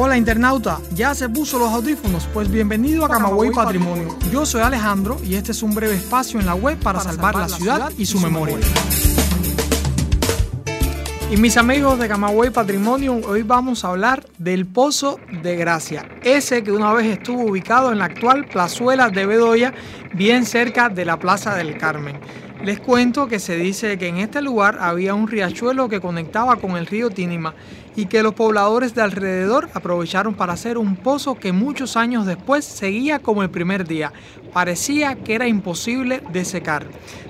Hola internauta, ¿ya se puso los audífonos? Pues bienvenido a Camagüey Patrimonio. Yo soy Alejandro y este es un breve espacio en la web para, salvar, la ciudad y su memoria. Y mis amigos de Camagüey Patrimonio, hoy vamos a hablar del Pozo de Gracia, ese que una vez estuvo ubicado en la actual plazuela de Bedoya, bien cerca de la Plaza del Carmen. Les cuento que se dice que en este lugar había un riachuelo que conectaba con el río Tínima y que los pobladores de alrededor aprovecharon para hacer un pozo que muchos años después seguía como el primer día. Parecía que era imposible de secar.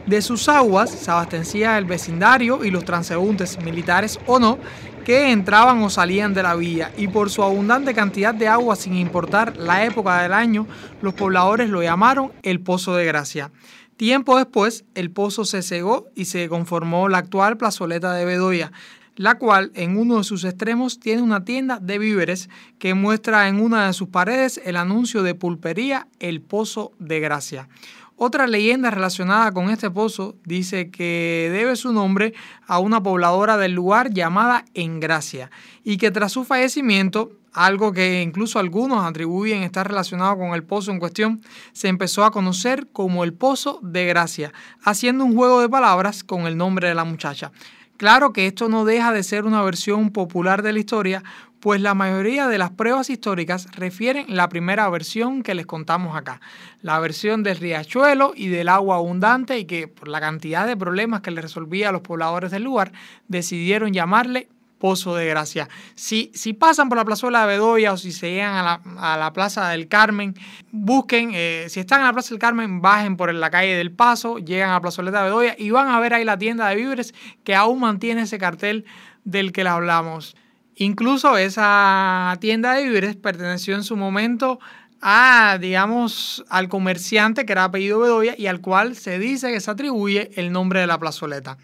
De sus aguas se abastecía el vecindario y los transeúntes, militares o no, que entraban o salían de la villa y por su abundante cantidad de agua sin importar la época del año, los pobladores lo llamaron el Pozo de Gracia. Tiempo después, el pozo se cegó y se conformó la actual plazoleta de Bedoya, la cual en uno de sus extremos tiene una tienda de víveres que muestra en una de sus paredes el anuncio de pulpería El Pozo de Gracia. Otra leyenda relacionada con este pozo dice que debe su nombre a una pobladora del lugar llamada Engracia y que tras su fallecimiento algo que incluso algunos atribuyen estar relacionado con el pozo en cuestión, se empezó a conocer como el Pozo de Gracia, haciendo un juego de palabras con el nombre de la muchacha. Claro que esto no deja de ser una versión popular de la historia, pues la mayoría de las pruebas históricas refieren la primera versión que les contamos acá, la versión del riachuelo y del agua abundante y que por la cantidad de problemas que le resolvía a los pobladores del lugar decidieron llamarle Pozo de Gracia. Si, si pasan por la plazuela de Bedoya o si se llegan a la, a la Plaza del Carmen, busquen, eh, si están en la Plaza del Carmen, bajen por la calle del Paso, llegan a la plazoleta de Bedoya y van a ver ahí la tienda de víveres que aún mantiene ese cartel del que le hablamos. Incluso esa tienda de víveres perteneció en su momento a, digamos, al comerciante que era apellido Bedoya y al cual se dice que se atribuye el nombre de la plazoleta.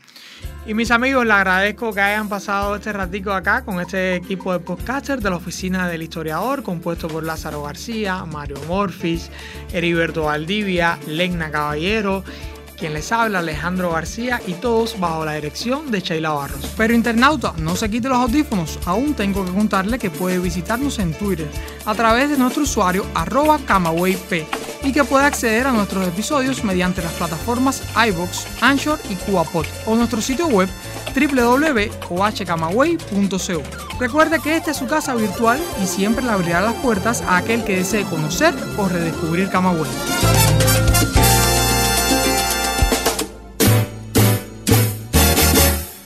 Y mis amigos, les agradezco que hayan pasado este ratico acá con este equipo de podcasters de la Oficina del Historiador, compuesto por Lázaro García, Mario Morfis, Heriberto Valdivia, Legna Caballero quien les habla Alejandro García y todos bajo la dirección de Sheila Barros. Pero internauta, no se quite los audífonos, aún tengo que contarle que puede visitarnos en Twitter a través de nuestro usuario arroba camawayp y que puede acceder a nuestros episodios mediante las plataformas iBox, Anchor y CubaPod o nuestro sitio web www.ohcamagüey.co. Recuerde que esta es su casa virtual y siempre le abrirá las puertas a aquel que desee conocer o redescubrir Camagüey.